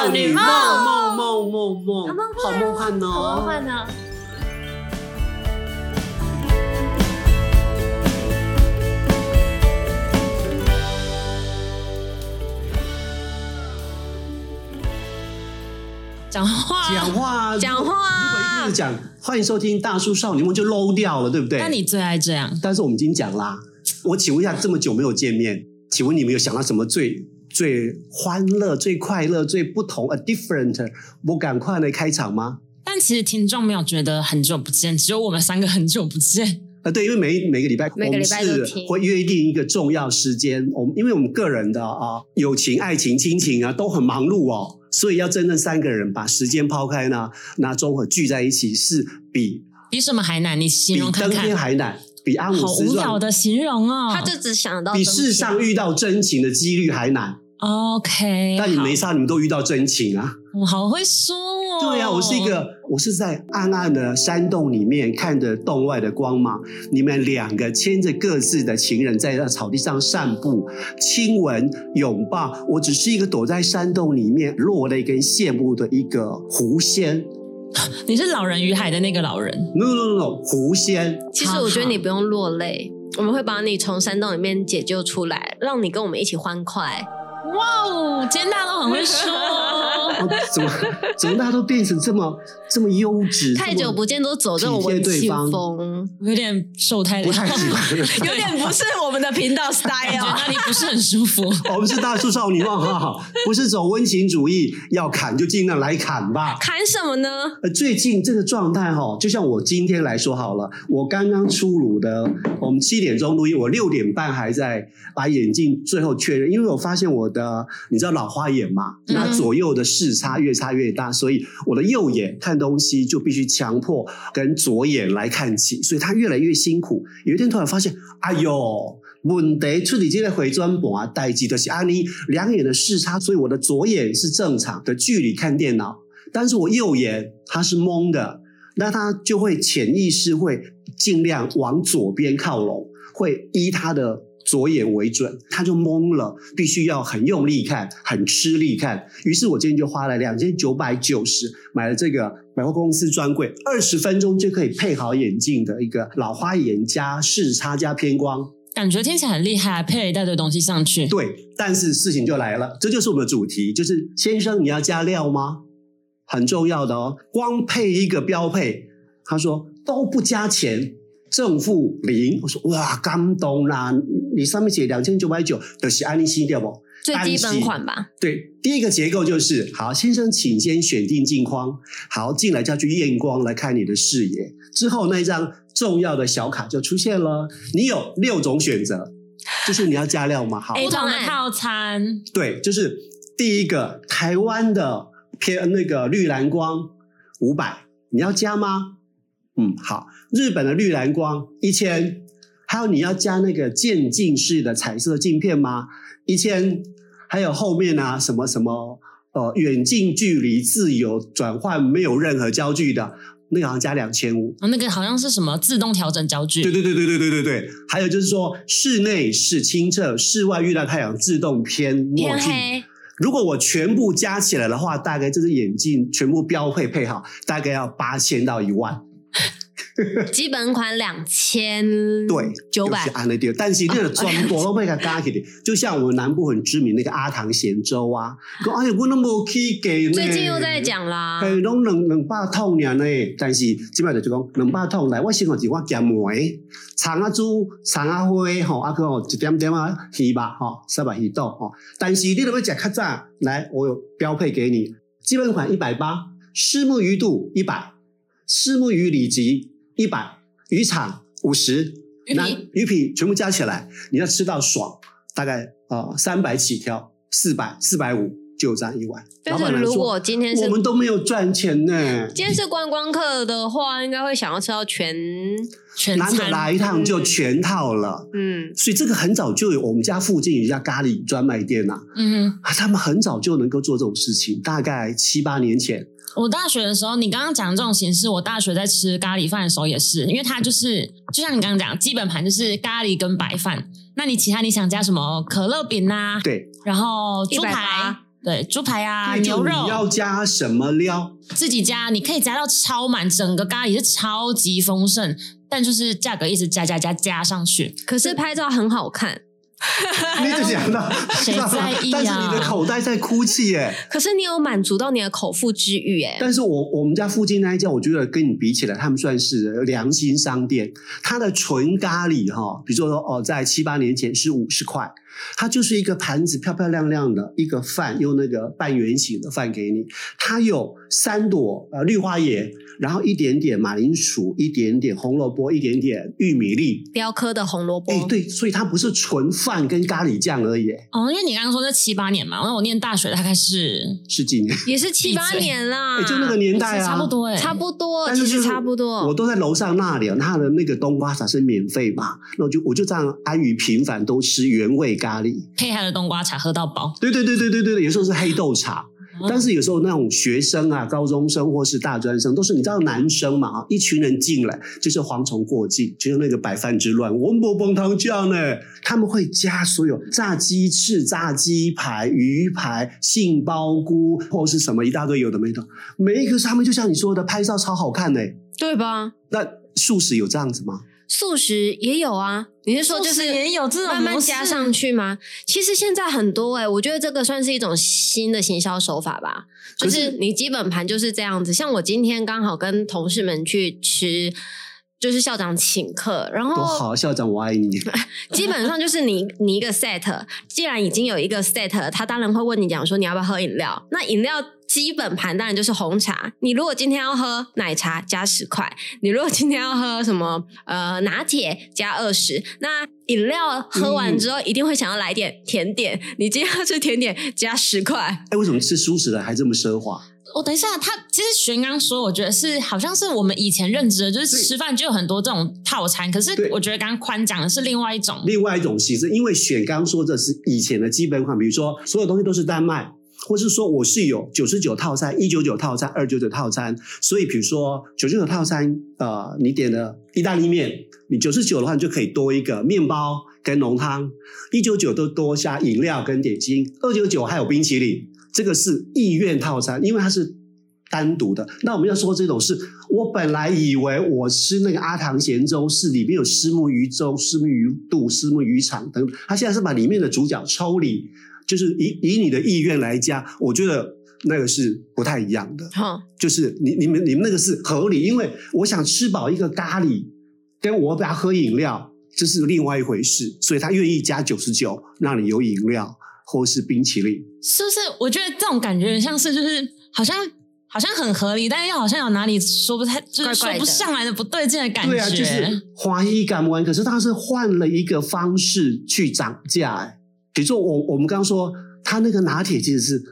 少女梦梦梦梦梦，好梦幻哦，好梦幻呢。讲话，讲话，讲话。如果一开始讲欢迎收听大叔少女梦，就 low 掉了，对不对？那你最爱这样。但是我们已经讲啦，我请问一下，这么久没有见面，请问你们有想到什么最最欢乐、最快乐、最不同？A different，我赶快来开场吗？但其实听众没有觉得很久不见，只有我们三个很久不见。啊，对，因为每每个礼拜每个礼拜我们是会约定一个重要时间，我们因为我们个人的啊友情、爱情、亲情啊都很忙碌哦，所以要真正三个人把时间抛开呢，那综合聚在一起是比比什么还难？你形容看看。比登天还难，比阿姆斯壮。好无聊的形容哦，他就只想到比世上遇到真情的几率还难。OK，但你没杀，你们都遇到真情啊！我好会说哦。对呀、啊，我是一个，我是在暗暗的山洞里面看着洞外的光芒。你们两个牵着各自的情人在那草地上散步、亲吻、拥抱。我只是一个躲在山洞里面落泪跟羡慕的一个狐仙。你是老人与海的那个老人？No No No，狐仙。其实我觉得你不用落泪，我们会把你从山洞里面解救出来，让你跟我们一起欢快。哇哦，今天大家都很会说，哦、怎么怎么大家都变成这么这么优质？太久不见都走这种文青风，有点瘦太不太喜欢，有点不是我们的频道 style，那里不是很舒服。我们是大叔少女梦哈，不是走温情主义，要砍就尽量来砍吧。砍什么呢？呃，最近这个状态哈，就像我今天来说好了，我刚刚出炉的，我们七点钟录音，我六点半还在把眼镜最后确认，因为我发现我的。的，你知道老花眼嘛？那左右的视差越差越大，所以我的右眼看东西就必须强迫跟左眼来看齐，所以它越来越辛苦。有一天突然发现，哎呦，问题出你这个回转盘啊，代志的是阿尼两眼的视差，所以我的左眼是正常的距离看电脑，但是我右眼它是蒙的，那它就会潜意识会尽量往左边靠拢，会依它的。左眼为准，他就懵了，必须要很用力看，很吃力看。于是我今天就花了两千九百九十买了这个百货公司专柜，二十分钟就可以配好眼镜的一个老花眼加视差加偏光，感觉听起来很厉害，配了一大堆东西上去。对，但是事情就来了，这就是我们的主题，就是先生你要加料吗？很重要的哦，光配一个标配，他说都不加钱。正负零，我说哇，感动啦！你上面写两千九百九，都是安利西掉不？最基本款吧。对，第一个结构就是好，先生，请先选定镜框，好，进来就要去验光来看你的视野。之后那一张重要的小卡就出现了，你有六种选择，就是你要加料吗？好，不同的套餐。对，就是第一个台湾的偏那个绿蓝光五百，你要加吗？嗯，好。日本的绿蓝光一千，还有你要加那个渐进式的彩色镜片吗？一千，还有后面啊什么什么呃远近距离自由转换，没有任何焦距的那个好像加两千五。哦，那个好像是什么自动调整焦距？对对对对对对对对。还有就是说室内是清澈，室外遇到太阳自动偏墨镜。如果我全部加起来的话，大概这只眼镜全部标配配好，大概要八千到一万。基本款两千对九百，但是那个装多都被他加起来，就像我们南部很知名那个阿唐咸粥啊，哎呀，我那么去给，最近又在讲啦，哎，拢两两百桶呢，但是基本上就讲两百桶来，我先讲是我加梅，长啊猪，长啊花，吼，啊个一点点啊鱼吧，吼，三百鱼豆，吼，但是你如果讲较早，来，我有标配给你，基本款一百八，虱目鱼肚一百，虱目鱼里脊。一百鱼场五十，那鱼皮全部加起来，你要吃到爽，大概呃三百起跳，四百四百五就这样一碗。但是如果今天是我们都没有赚钱呢，今天是观光客的话，应该会想要吃到全全得来一趟就全套了。嗯，所以这个很早就有，我们家附近有一家咖喱专卖店呐、啊，嗯哼，他们很早就能够做这种事情，大概七八年前。我大学的时候，你刚刚讲的这种形式，我大学在吃咖喱饭的时候也是，因为它就是就像你刚刚讲，基本盘就是咖喱跟白饭，那你其他你想加什么可乐饼呐、啊？对，然后猪排对，猪排啊，牛肉，你要加什么料？自己加，你可以加到超满，整个咖喱是超级丰盛，但就是价格一直加加加加上去。可是拍照很好看。你只想到谁 在意啊？但是你的口袋在哭泣耶。可是你有满足到你的口腹之欲耶。但是我我们家附近那一家，我觉得跟你比起来，他们算是良心商店。它的纯咖喱哈，比如说哦，在七八年前是五十块。它就是一个盘子，漂漂亮亮的一个饭，用那个半圆形的饭给你。它有三朵呃绿花叶，然后一点点马铃薯，一点点红萝卜，一点点玉米粒，雕刻的红萝卜。哎，对，所以它不是纯饭跟咖喱酱而已。哦，因为你刚刚说这七八年嘛，那我念大学大概是十几年，也是七八年啦，就那个年代啊，差不多哎，差不多，但是其实差不多。我都在楼上那里，他的那个冬瓜茶是免费嘛，那我就我就这样安于平凡，都吃原味咖喱，配他的冬瓜茶喝到饱。对对对对对对，有时候是黑豆茶。但是有时候那种学生啊、高中生或是大专生，都是你知道男生嘛，一群人进来就是蝗虫过境，就是那个百饭之乱，我们不崩汤酱呢，他们会加所有炸鸡翅、炸鸡排、鱼排、杏鲍菇或是什么一大堆有的没的，每一个上面就像你说的，拍照超好看呢，对吧？那素食有这样子吗？素食也有啊，你是说就是也有这种慢慢加上去吗？其实现在很多哎、欸，我觉得这个算是一种新的行销手法吧。就是你基本盘就是这样子，像我今天刚好跟同事们去吃，就是校长请客，然后多好，校长我爱你。基本上就是你你一个 set，既然已经有一个 set，他当然会问你讲说你要不要喝饮料，那饮料。基本盘当然就是红茶。你如果今天要喝奶茶，加十块；你如果今天要喝什么呃拿铁，加二十。那饮料喝完之后，一定会想要来点甜点。嗯、你今天要吃甜点，加十块。哎，为什么吃素食的还这么奢华？我、哦、等一下，他其实璇刚说，我觉得是好像是我们以前认知的，就是吃饭就有很多这种套餐。可是我觉得刚刚宽讲的是另外一种，另外一种形式。因为璇刚说这是以前的基本款，比如说所有东西都是单卖。或是说我是有九十九套餐、一九九套餐、二九九套餐，所以比如说九十九套餐，呃，你点了意大利面，你九十九的话你就可以多一个面包跟浓汤，一九九都多加饮料跟点心，二九九还有冰淇淋，这个是意愿套餐，因为它是单独的。那我们要说这种是，我本来以为我吃那个阿唐咸粥是里面有虱目鱼粥、虱目鱼肚、虱目鱼肠等，他现在是把里面的主角抽离。就是以以你的意愿来加，我觉得那个是不太一样的。好，就是你你们你们那个是合理，因为我想吃饱一个咖喱，跟我给他喝饮料，这是另外一回事。所以他愿意加九十九，让你有饮料或是冰淇淋，是不是？我觉得这种感觉像是就是好像好像很合理，但是又好像有哪里说不太就是说不上来的不对劲的感觉。对啊，就是怀疑感官，可是他是换了一个方式去涨价，哎。比如说我我们刚刚说他那个拿铁其实是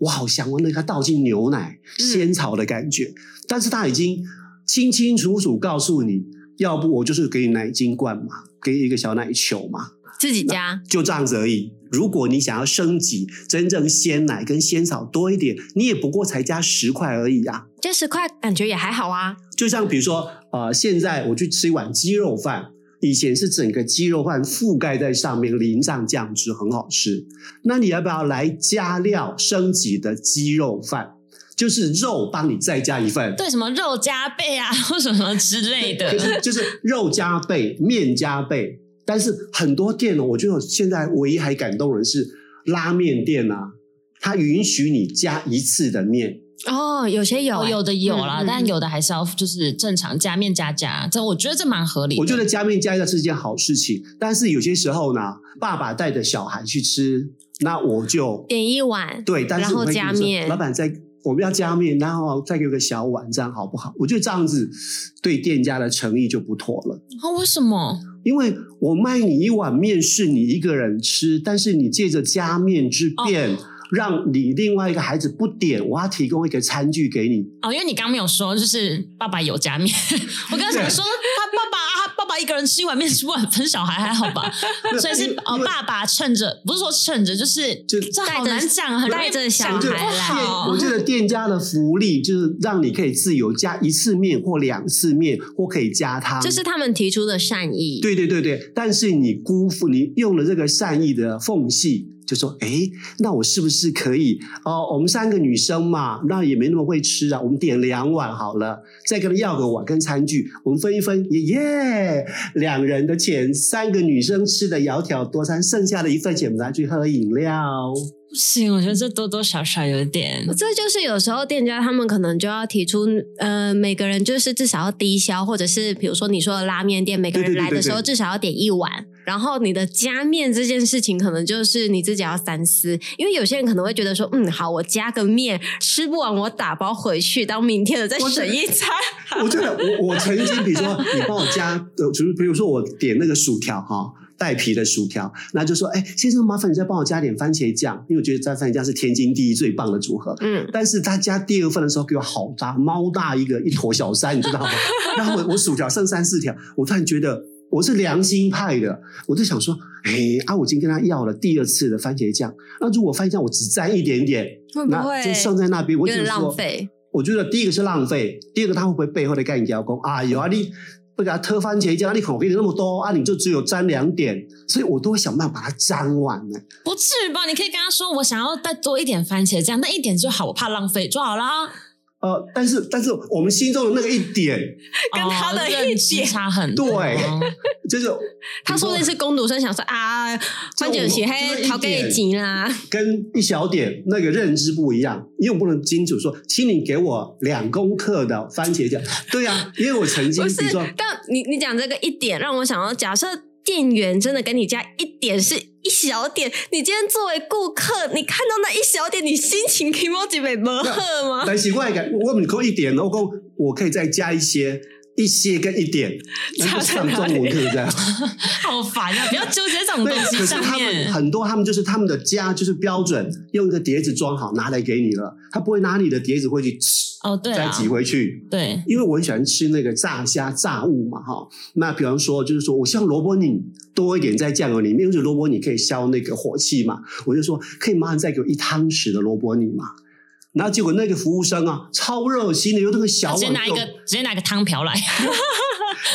我好想闻那个倒进牛奶仙草的感觉，嗯、但是他已经清清楚楚告诉你，要不我就是给你奶精罐嘛，给你一个小奶球嘛，自己加就这样子而已。如果你想要升级，真正鲜奶跟鲜草多一点，你也不过才加十块而已啊，加十块感觉也还好啊。就像比如说呃，现在我去吃一碗鸡肉饭。以前是整个鸡肉饭覆盖在上面，淋上酱汁，很好吃。那你要不要来加料升级的鸡肉饭？就是肉帮你再加一份，对，什么肉加倍啊，或什么之类的。就是就是肉加倍，面加倍。但是很多店呢，我觉得现在唯一还感动人是拉面店啊，它允许你加一次的面。哦，有些有、欸，有的有啦，嗯、但有的还是要就是正常加面加加，这我觉得这蛮合理的。我觉得加面加加是件好事情，但是有些时候呢，爸爸带着小孩去吃，那我就点一碗，对，但是我然后加面，老板在我们要加面，然后再给个小碗，这样好不好？我觉得这样子对店家的诚意就不妥了。啊、哦，为什么？因为我卖你一碗面是你一个人吃，但是你借着加面之便。哦让你另外一个孩子不点，我要提供一个餐具给你。哦，因为你刚刚没有说，就是爸爸有加面。我刚刚想说，一个人吃一碗面，吃不完分小孩还好吧？所以是哦，爸爸趁着，不是说趁着，就是就这好难讲，很带着小孩来。我记得店家的福利就是让你可以自由加一次面或两次面，或可以加汤，这是他们提出的善意。对对对对，但是你辜负，你用了这个善意的缝隙。就说：“哎，那我是不是可以？哦，我们三个女生嘛，那也没那么会吃啊，我们点两碗好了，再跟他要个碗跟餐具，我们分一分，耶耶，两人的钱，三个女生吃的窈窕多餐，剩下的一份钱，我们拿去喝饮料。”不行，我觉得这多多少少有点。这就是有时候店家他们可能就要提出，呃，每个人就是至少要低消，或者是比如说你说的拉面店，每个人来的时候至少要点一碗。对对对对对，然后你的加面这件事情，可能就是你自己要三思，因为有些人可能会觉得说，嗯，好，我加个面吃不完，我打包回去当明天的再省一餐。我，我觉得我我曾经，比如说你帮我加，就是比如说我点那个薯条哈。带皮的薯条，那就说，哎，先生，麻烦你再帮我加点番茄酱，因为我觉得加番茄酱是天经地义最棒的组合。嗯，但是他加第二份的时候给我好大，猫大一个，一坨小山，你知道吗？然后我我薯条剩三四条，我突然觉得我是良心派的，我就想说，哎，啊，我已经跟他要了第二次的番茄酱，那如果番茄酱我只沾一点点，会不会就剩在那边？我觉得浪费。我觉得第一个是浪费，第二个他会不会背后的干譙工？啊，有啊，你。不给他特番茄酱，你口给你那么多啊，你就只有沾两点，所以我都会想办法把它沾完呢。不至于吧？你可以跟他说，我想要再多一点番茄酱，那一点就好，我怕浪费就好啦。呃，但是但是我们心中的那个一点，跟他的一点差很多。对，就是他说的是工读生想说啊，番茄洗黑好给急啦，跟一小点那个认知不一样，因为我不能清楚说，请你给我两公克的番茄酱。对呀、啊，因为我曾经，比如说，但你你讲这个一点，让我想到假设。店员真的给你加一点是一小点，你今天作为顾客，你看到那一小点，你心情可以莫几倍么喝吗？来习惯感，我们扣一点，我够我可以再加一些。一些跟一点，那就上中文课这样，好烦啊！不要纠结这种东西上面。可是他们很多，他们就是他们的家就是标准，用一个碟子装好拿来给你了，他不会拿你的碟子回去吃哦，对，再挤回去。对，因为我很喜欢吃那个炸虾炸物嘛，哈。那比方说，就是说我希望萝卜泥多一点在酱油里面，因为萝卜泥可以消那个火气嘛，我就说可以麻烦再给我一汤匙的萝卜泥嘛。然后结果那个服务生啊，超热心的，用那个小碗，直接拿一个，直接拿个汤瓢来。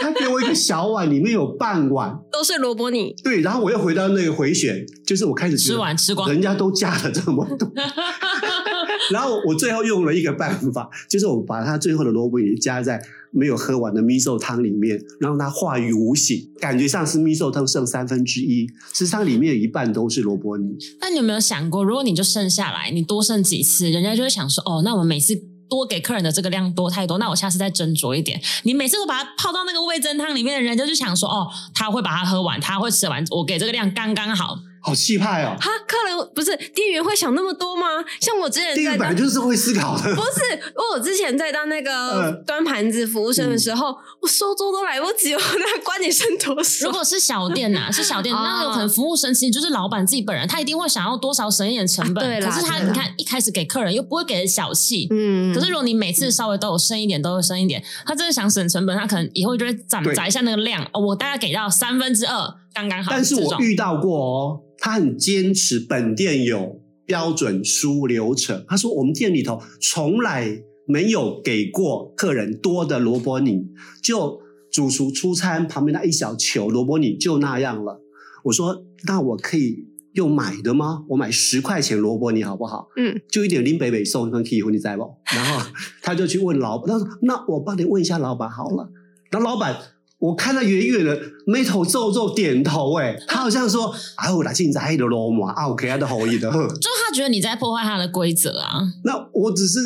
他给我一个小碗，里面有半碗都是萝卜泥。对，然后我又回到那个回旋，就是我开始吃完吃光，人家都加了这么多。然后我最后用了一个办法，就是我把它最后的萝卜泥加在没有喝完的 miso 汤里面，让它化于无形，感觉上是 miso 汤剩三分之一，实际上里面有一半都是萝卜泥。那你有没有想过，如果你就剩下来，你多剩几次，人家就会想说，哦，那我们每次多给客人的这个量多太多，那我下次再斟酌一点。你每次都把它泡到那个味噌汤里面人，就就想说，哦，他会把它喝完，他会吃完，我给这个量刚刚好。好气派哦！哈，客人不是店员会想那么多吗？像我之前在店员本来就是会思考的。不是，我之前在当那个端盘子服务生的时候，嗯、我收桌都来不及，我那关你剩多少？如果是小店呐、啊，是小店，那有可能服务生其实就是老板自己本人，他一定会想要多少省一点成本。啊、对啦，可是他你看一开始给客人又不会给人小气，嗯。可是如果你每次稍微都有剩一点，都有剩一点，他真的想省成本，他可能以后就会攒攒一下那个量。哦，我大概给到三分之二，刚刚好。但是我遇到过哦。他很坚持，本店有标准书流程。他说，我们店里头从来没有给过客人多的萝卜泥，就主厨出餐旁边那一小球萝卜泥就那样了。我说，那我可以用买的吗？我买十块钱萝卜泥好不好？嗯，就一点林北北送，可以你在不？然后他就去问老板，他说，那我帮你问一下老板好了。然后老板。我看到远远的眉头皱皱，点头，哎，他好像说：“啊，我来进宅的罗马啊，OK，他的好意的。”就他觉得你在破坏他的规则啊。那我只是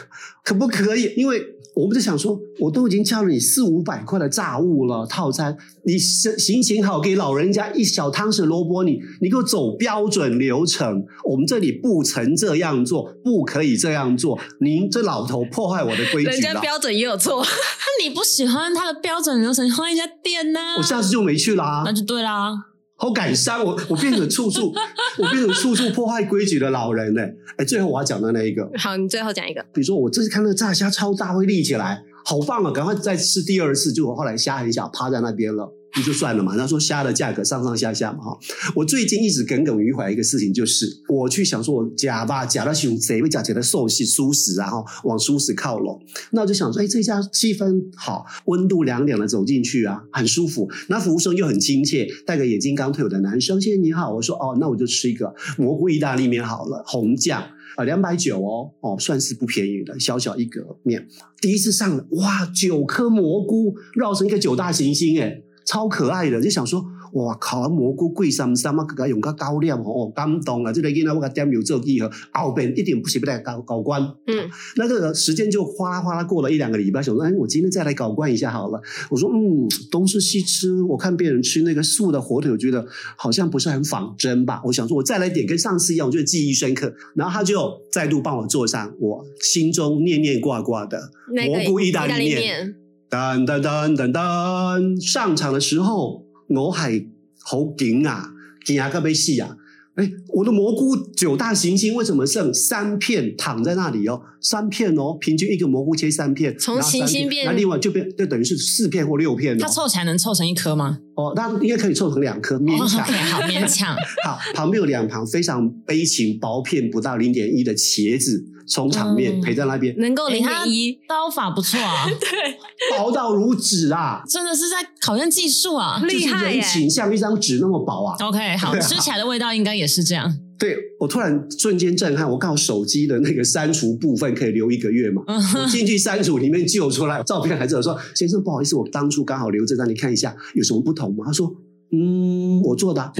可不可以？因为。我们就想说，我都已经叫了你四五百块的炸物了套餐，你行行情好给老人家一小汤匙萝卜你，你给我走标准流程。我们这里不曾这样做，不可以这样做。您这老头破坏我的规矩了。人家标准也有错，那你不喜欢他的标准流程，换一家店呢？我下次就没去啦。那就对啦。好感伤，我我变成处处 我变成处处破坏规矩的老人呢。哎，最后我要讲的那一个，好，你最后讲一个。比如说，我这次看那个炸虾超大，会立起来，好棒啊！赶快再吃第二次，就我后来虾很小，趴在那边了。你就算了嘛。他说虾的价格上上下下嘛哈。我最近一直耿耿于怀一个事情，就是我去想说我假吧，假到熊谁会假假的寿喜素食，然后往素食靠拢。那我就想说，哎，这家气氛好，温度凉凉的走进去啊，很舒服。那服务生又很亲切，戴个眼镜刚退伍的男生，先生你好，我说哦，那我就吃一个蘑菇意大利面好了，红酱。啊，两百九哦，哦，算是不便宜的，小小一个面，第一次上，哇，九颗蘑菇绕成一个九大行星，诶，超可爱的，就想说。哇，烤蘑菇贵三三啊，更加用个高粱哦，感动啊！这个囡仔我个点油做记号，后边一点不是不来搞搞关。嗯，那个时间就哗啦哗啦过了一两个礼拜，想说，哎，我今天再来搞关一下好了。我说，嗯，东吃西吃，我看别人吃那个素的火腿，我觉得好像不是很仿真吧。我想说，我再来点跟上次一样，我觉得记忆深刻。然后他就再度帮我做上我心中念念挂挂的蘑菇意大利面。噔噔噔噔噔，上场的时候。我还好惊啊，惊啊个被戏啊！哎，我的蘑菇九大行星为什么剩三片躺在那里哦？三片哦，平均一个蘑菇切三片，从行星变，那另外就变，就等于是四片或六片。它凑起来能凑成一颗吗？哦，那应该可以凑成两颗，勉强。哦 okay, 好，勉强。好，旁边有两旁非常悲情、薄片不到零点一的茄子。从场面陪在那边，能够零点一，刀法不错啊，对，薄到如纸啊，真的是在考验技术啊，厉害耶！就是人情像一张纸那么薄啊。OK，好，吃起来的味道应该也是这样。对，我突然瞬间震撼，我刚好手机的那个删除部分可以留一个月嘛，我进去删除里面救出来照片，还是我说先生不好意思，我当初刚好留着让你看一下有什么不同吗？他说。嗯，我做的、啊。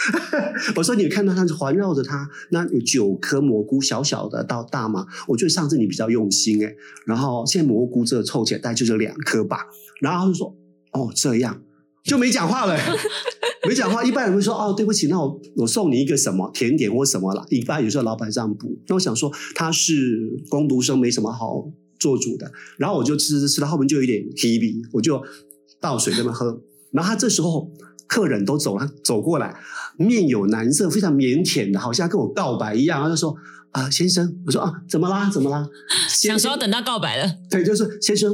我说你看到它是环绕着它，那有九颗蘑菇，小小的到大嘛。我觉得上次你比较用心诶，然后现在蘑菇这凑起来大概就是两颗吧。然后他就说哦这样，就没讲话了，没讲话。一般人会说哦对不起，那我我送你一个什么甜点或什么了。一般有时候老板这样补。那我想说他是工读生，没什么好做主的。然后我就吃吃吃到后面就有点 heavy，我就倒水在那喝。然后他这时候。客人都走了，走过来，面有难色，非常腼腆的，好像跟我告白一样。他就说：“啊、呃，先生。”我说：“啊，怎么啦？怎么啦？”想说要等到告白了。对，就是先生，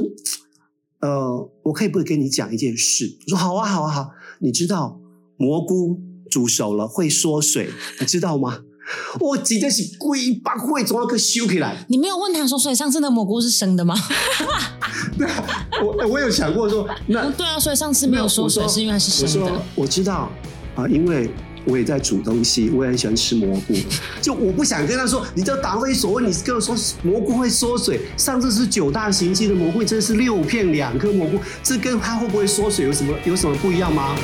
呃，我可以不跟你讲一件事？我说：“好啊，好啊，好。你知道蘑菇煮熟了会缩水，你知道吗？”我直接是龟八会从那个修起来。你没有问他说，所以上次的蘑菇是生的吗？对啊，我我有想过说，那对啊，所以上次没有缩水是因为它是生的。我，我知道啊，因为我也在煮东西，我也很喜欢吃蘑菇。就我不想跟他说，你知道答非所问，你跟我说蘑菇会缩水。上次是九大行星的蘑菇，这是六片两颗蘑菇，这跟它会不会缩水有什么有什么不一样吗？